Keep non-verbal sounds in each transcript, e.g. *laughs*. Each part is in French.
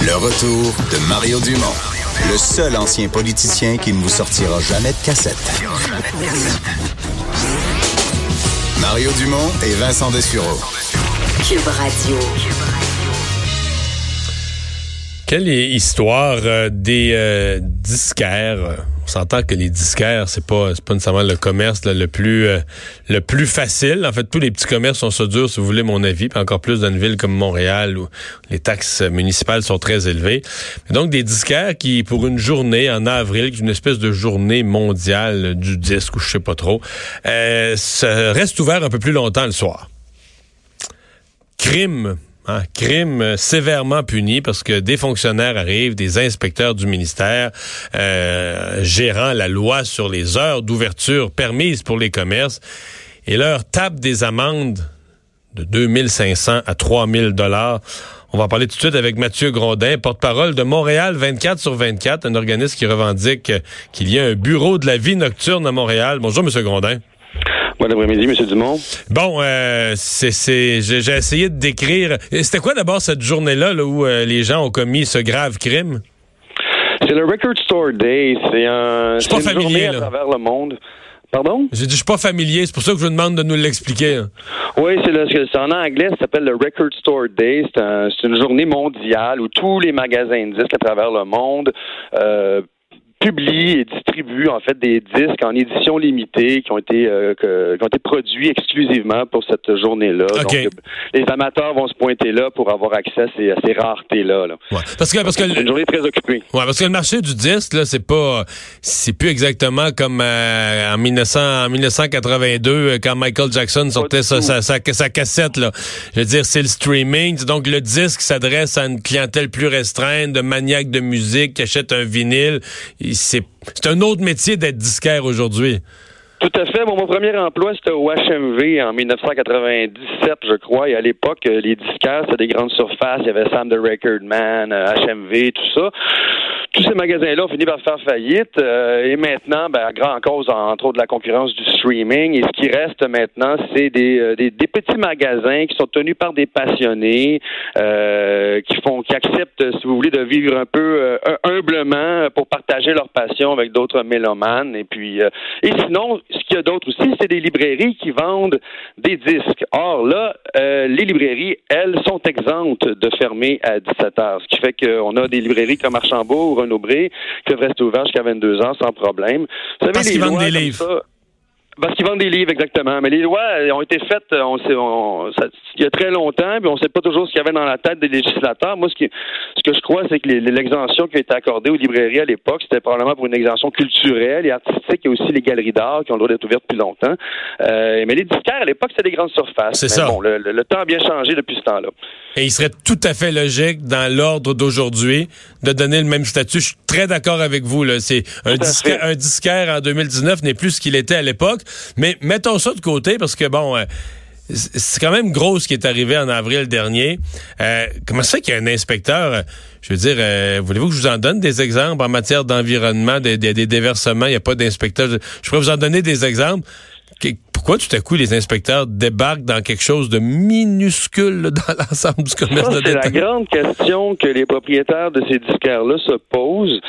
Le retour de Mario Dumont, le seul ancien politicien qui ne vous sortira jamais de cassette. Mario Dumont et Vincent Dessureau. Cube Radio. Quelle est histoire euh, des euh, disquaires? On s'entend que les disquaires, c'est pas, c'est pas nécessairement le commerce le plus euh, le plus facile. En fait, tous les petits commerces sont ça si vous voulez mon avis, puis encore plus dans une ville comme Montréal où les taxes municipales sont très élevées. Donc des disquaires qui, pour une journée en avril, une espèce de journée mondiale du disque ou je sais pas trop, euh, ça reste ouvert un peu plus longtemps le soir. Crime Hein, crime euh, sévèrement puni parce que des fonctionnaires arrivent, des inspecteurs du ministère euh, gérant la loi sur les heures d'ouverture permises pour les commerces et leur tapent des amendes de 2500 à 3000 dollars. On va parler tout de suite avec Mathieu Grondin, porte-parole de Montréal 24 sur 24, un organisme qui revendique qu'il y a un bureau de la vie nocturne à Montréal. Bonjour, Monsieur Grondin. Bon après-midi, M. Dumont? Bon, euh, c'est, j'ai, essayé de décrire. C'était quoi d'abord cette journée-là là, où euh, les gens ont commis ce grave crime? C'est le Record Store Day. C'est un. Je suis pas familier à travers le monde. Pardon? J'ai dit, je suis pas familier, c'est pour ça que je vous demande de nous l'expliquer. Hein. Oui, c'est, en anglais, ça s'appelle le Record Store Day. C'est, un, c'est une journée mondiale où tous les magasins de disques à travers le monde euh, publie et distribue en fait des disques en édition limitée qui ont été euh, que, qui ont été produits exclusivement pour cette journée-là. Donc les amateurs vont se pointer là pour avoir accès à ces, à ces raretés là. Ouais. Parce que parce que une journée très occupée. Ouais, parce que le marché du disque là, c'est pas c'est plus exactement comme euh, en 1900 en 1982 euh, quand Michael Jackson sortait sa, sa, sa, sa, cassette là. Je veux dire, c'est le streaming, donc le disque s'adresse à une clientèle plus restreinte de maniaques de musique qui achètent un vinyle c'est un autre métier d'être disquaire aujourd'hui. Tout à fait. mon premier emploi, c'était au HMV en 1997, je crois. Et à l'époque, les disquaires, c'était des grandes surfaces. Il y avait Sam the Record Man, HMV, tout ça tous ces magasins-là ont fini par faire faillite. Euh, et maintenant, ben, à grand cause, entre autres, de la concurrence du streaming. Et ce qui reste maintenant, c'est des, euh, des, petits magasins qui sont tenus par des passionnés, euh, qui font, qui acceptent, si vous voulez, de vivre un peu humblement pour partager leur passion avec d'autres mélomanes. Et puis, et sinon, ce qu'il y a d'autre aussi, c'est des librairies qui vendent des disques. Or là, les librairies, elles, sont exemptes de fermer à 17 heures. Ce qui fait qu'on a des librairies comme Archambault Renaud Bré, qui peuvent rester ouverts jusqu'à 22 ans sans problème. Vous savez, Parce qu'ils vendent des livres. Parce qu'ils vendent des livres, exactement. Mais les lois ont été faites on sait, il y a très longtemps, puis on ne sait pas toujours ce qu'il y avait dans la tête des législateurs. Moi, ce, qui, ce que je crois, c'est que l'exemption qui a été accordée aux librairies à l'époque, c'était probablement pour une exemption culturelle et artistique. Il y a aussi les galeries d'art qui ont le droit d'être ouvertes depuis longtemps. Euh, mais les disquaires, à l'époque, c'était des grandes surfaces. C'est ça. Bon, le, le, temps a bien changé depuis ce temps-là. Et il serait tout à fait logique, dans l'ordre d'aujourd'hui, de donner le même statut. Très d'accord avec vous. Là. C'est un, disquaire, un disquaire en 2019 n'est plus ce qu'il était à l'époque. Mais mettons ça de côté parce que, bon... Euh, c'est quand même gros ce qui est arrivé en avril dernier. Euh, comment ça qu'il y a un inspecteur, euh, je veux dire, voulez-vous que je vous en donne des exemples en matière d'environnement, des, des, déversements, il n'y a pas d'inspecteur. Je pourrais vous en donner des exemples. Pourquoi tout à coup les inspecteurs débarquent dans quelque chose de minuscule dans l'ensemble du commerce de C'est la grande question que les propriétaires de ces disquaires-là se posent.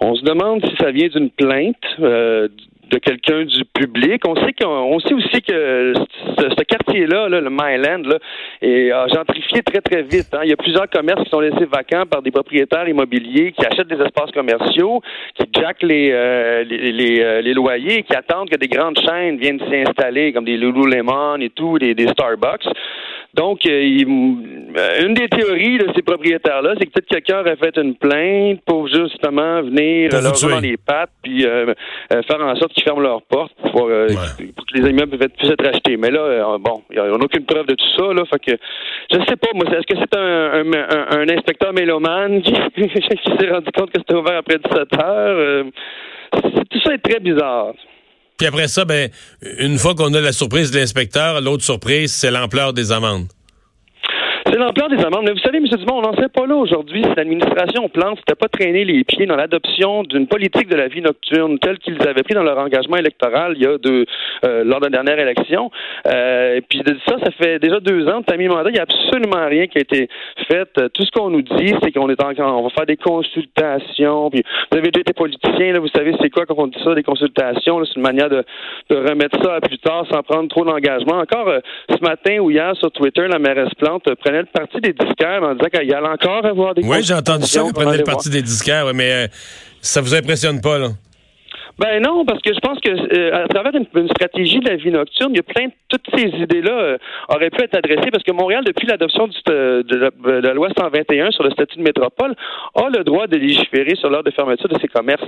On se demande si ça vient d'une plainte euh, de quelqu'un du public. On sait qu'on sait aussi que ce, quartier-là, le Myland, là, est gentrifié très très vite. Hein. Il y a plusieurs commerces qui sont laissés vacants par des propriétaires immobiliers qui achètent des espaces commerciaux, qui jackent les euh, les, euh, les, loyers, qui attendent que des grandes chaînes viennent s'y installer, comme des Lululemon et tout, des, des Starbucks. Donc, euh, une des théories de ces propriétaires-là, c'est que peut-être quelqu'un aurait fait une plainte pour justement venir leur dans les pattes puis faire en sorte qu'ils ferment leurs portes pour, euh, pour que les immeubles puissent être achetés. Mais là, euh, bon, on n'a aucune preuve de tout ça. Là, fait que je sais pas, moi, est-ce que c'est un, un, inspecteur mélomane *laughs* qui, s'est rendu compte que c'était ouvert après 17 heures? tout ça est très bizarre. Puis après ça, ben, une fois qu'on a la surprise de l'inspecteur, l'autre surprise, c'est l'ampleur des amendes. C'est l'ampleur des amendes. Mais vous savez, M. Dumont, on n'en sait pas là aujourd'hui si l'administration Plante n'était pas traîné les pieds dans l'adoption d'une politique de la vie nocturne telle qu'ils avaient pris dans leur engagement électoral il y a deux, euh, lors de la dernière élection. Euh, et puis de ça, ça fait déjà deux ans de Tammy Mandat, il n'y a absolument rien qui a été fait. Tout ce qu'on nous dit, c'est qu'on est encore, on va faire des consultations. Puis vous avez déjà été politicien, là, vous savez c'est quoi quand on dit ça, des consultations. C'est une manière de, remettre ça à plus tard sans prendre trop d'engagement. Encore euh, ce matin ou hier sur Twitter, la mairesse Plante prenait le parti des disquaires en disant qu'il allait encore avoir des Oui, j'ai entendu ça, vous prenez le parti des disquaires, mais euh, ça vous impressionne pas, là? Ben non, parce que je pense que euh, à travers une, stratégie de la vie nocturne, il y a plein de toutes ces idées-là euh, auraient pu être adressées parce que Montréal, depuis l'adoption de, de, la, loi 121 sur le statut de métropole, a le droit de légiférer sur l'heure de fermeture de ses commerces.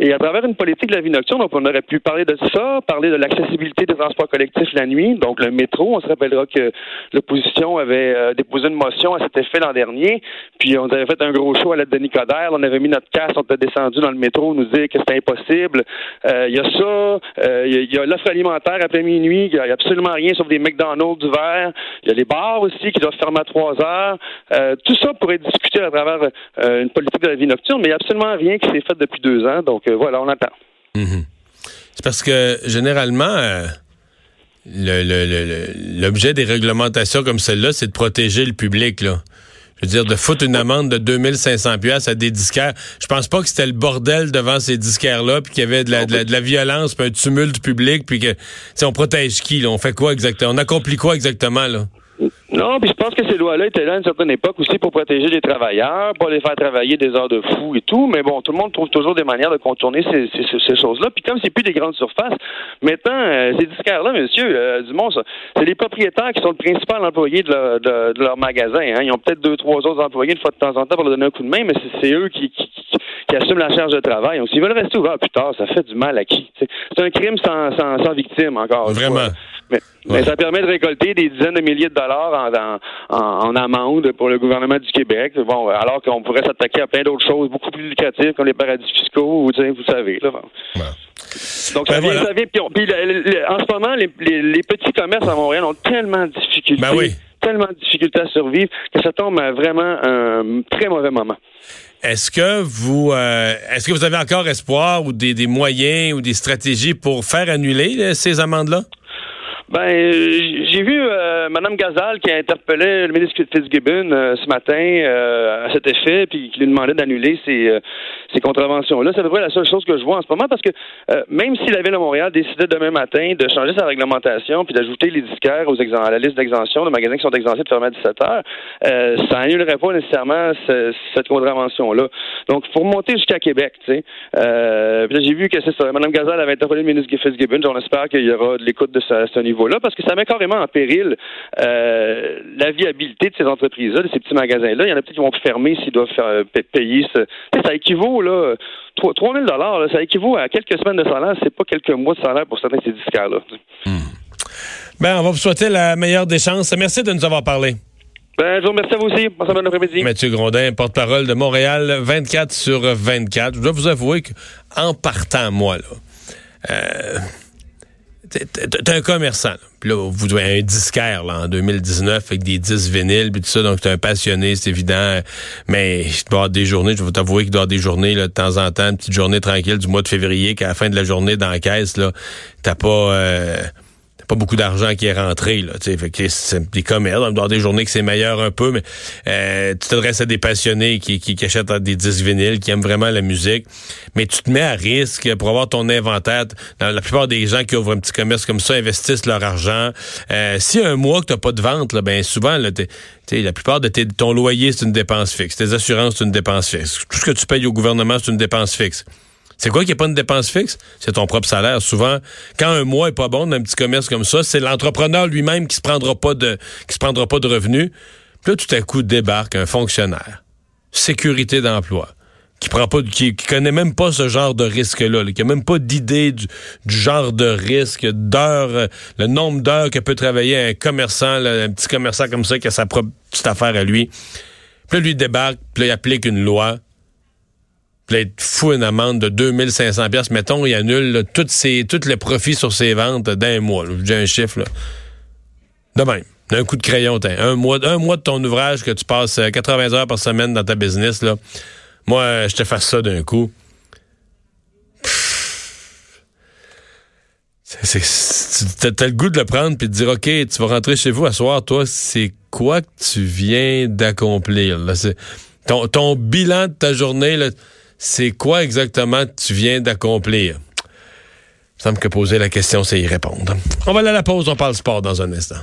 Et à travers une politique de la vie nocturne, on aurait pu parler de ça, parler de l'accessibilité des transports collectifs la nuit, donc le métro. On se rappellera que l'opposition avait euh, déposé une motion à cet effet l'an dernier, puis on avait fait un gros show à l'aide de Nicodère. On avait mis notre casse, on était descendu dans le métro, nous dire que c'était impossible. Euh, il y a ça, euh, il y a, l'offre alimentaire après minuit, il n'y a absolument rien sauf des McDonald's d'hiver. Il y a les bars aussi qui doivent fermer à trois heures. Euh, tout ça pourrait être discuté à travers une politique de la vie nocturne, mais il n'y a absolument rien qui s'est fait depuis deux ans. Donc voilà, on attend. Mhm. C'est parce que généralement, l'objet des réglementations comme celle-là, c'est de protéger le public. Là je veux dire, de foutre une amende de 2500 pièces à des disquaires. Je pense pas que c'était le bordel devant ces disquaires-là, puis qu'il y avait de la, de la, violence, puis un tumulte public, puis que, on protège qui, là? On fait quoi exactement? On accomplit quoi exactement, là? Non, puis je pense que ces lois-là étaient là à une certaine époque aussi pour protéger les travailleurs, pas les faire travailler des heures de fou et tout. Mais bon, tout le monde trouve toujours des manières de contourner ces, ces, choses-là. Puis comme c'est plus des grandes surfaces, maintenant, euh, ces disquaires-là, monsieur euh, Dumont, c'est les propriétaires qui sont le principal employé de, leur, de, leur magasin. Hein. Ils ont peut-être deux, trois autres employés une fois de temps en temps pour leur donner un coup de main, mais c'est eux qui, qui, qui, assument la charge de travail. Donc, s'ils veulent rester ouverts plus tard, ça fait du mal à qui? C'est un crime sans, sans, sans victime, encore. Vraiment. Mais, ça permet de récolter des dizaines de milliers de dollars en, en, amende pour le gouvernement du Québec. Bon, alors qu'on pourrait s'attaquer à plein d'autres choses beaucoup plus lucratives comme les paradis fiscaux, vous savez. Là. Donc, ça, vient, ça vient, puis, en ce moment, les, les, petits commerces à Montréal ont tellement de difficultés. Ben tellement de difficultés à survivre que ça tombe à vraiment un très mauvais moment. Est-ce que vous euh, est-ce que vous avez encore espoir ou des, des, moyens ou des stratégies pour faire annuler ces amendes-là? Ben, j'ai vu euh, Mme Gazal qui a interpellé le ministre Fitzgibbon euh, ce matin euh, à cet effet, puis qui lui demandait d'annuler ces, euh, ces contraventions-là. C'est à peu près la seule chose que je vois en ce moment, parce que même si la Ville de Montréal décidait demain matin de changer sa réglementation puis d'ajouter les disquaires aux à la liste d'exemption de magasins qui sont exemptés de fermer à 17 heures, ça annulerait pas nécessairement cette contravention-là. Donc, pour monter jusqu'à Québec, tu sais, j'ai vu que c'est ça. Mme Gazal avait interpellé le ministre Fitzgibbon. On espère qu'il y aura de l'écoute de ce niveau là parce que ça met carrément en péril euh, la viabilité de ces entreprises-là, de ces petits magasins-là. Il y en a peut-être qui vont fermer s'ils doivent faire, euh, payer. Ce... Ça équivaut, là, 3 000 ça équivaut à quelques semaines de salaire. C'est pas quelques mois de salaire pour certains de ces disquaires-là. Hmm. Ben, on va vous souhaiter la meilleure des chances. Merci de nous avoir parlé. Ben, je vous remercie à vous aussi. Bon après-midi. Mathieu Grondin, porte-parole de Montréal, 24 sur 24. Je dois vous avouer qu'en partant, moi, là, euh, T'es un commerçant. Puis là, vous devez un disquaire là, en 2019 avec des 10 vinyles puis tout ça. Donc, t'es un passionné, c'est évident. Mais il doit avoir des journées, je vais t'avouer qu'il doit avoir des journées là, de temps en temps, une petite journée tranquille du mois de février, qu'à la fin de la journée dans la caisse, là, t'as pas... Euh, pas beaucoup d'argent qui est rentré là sais que c'est des commerces dans des journées que c'est meilleur un peu mais euh, tu t'adresses à des passionnés qui, qui, qui, achètent des disques vinyles qui aiment vraiment la musique mais tu te mets à risque pour avoir ton inventaire la plupart des gens qui ouvrent un petit commerce comme ça investissent leur argent euh, si un mois que t'as pas de vente là ben souvent là la plupart de tes, ton loyer, c'est une dépense fixe. Tes assurances, c'est une dépense fixe. Tout ce que tu payes au gouvernement, c'est une dépense fixe. C'est quoi qui n'est pas une dépense fixe? C'est ton propre salaire. Souvent, quand un mois est pas bon dans un petit commerce comme ça, c'est l'entrepreneur lui-même qui se prendra pas de, qui se prendra pas de revenus. Puis là, tout à coup, débarque un fonctionnaire. Sécurité d'emploi qui prend pas, qui, connaît même pas ce genre de risque-là, qui a même pas d'idée du, genre de risque, d'heures, euh, le nombre d'heures que peut travailler un commerçant, un petit commerçant comme ça qui a sa propre petite affaire à lui. Puis là, lui débarque, puis là, il applique une loi. Là, il fou une amende de 2500 pièces Mettons, il annule tous ses, tous les profits sur ses ventes d'un mois. J'ai un chiffre, là. De même. D'un coup de crayon, un mois, un mois de ton ouvrage que tu passes 80 euh, heures par semaine dans ta business, là. Moi, je te fasse ça d'un coup. T'as le goût de le prendre puis de dire OK, tu vas rentrer chez vous à soir, toi, c'est quoi que tu viens d'accomplir? Ton, ton bilan de ta journée, c'est quoi exactement tu viens d'accomplir? Il me semble que poser la question, c'est y répondre. On va aller à la pause, on parle sport dans un instant.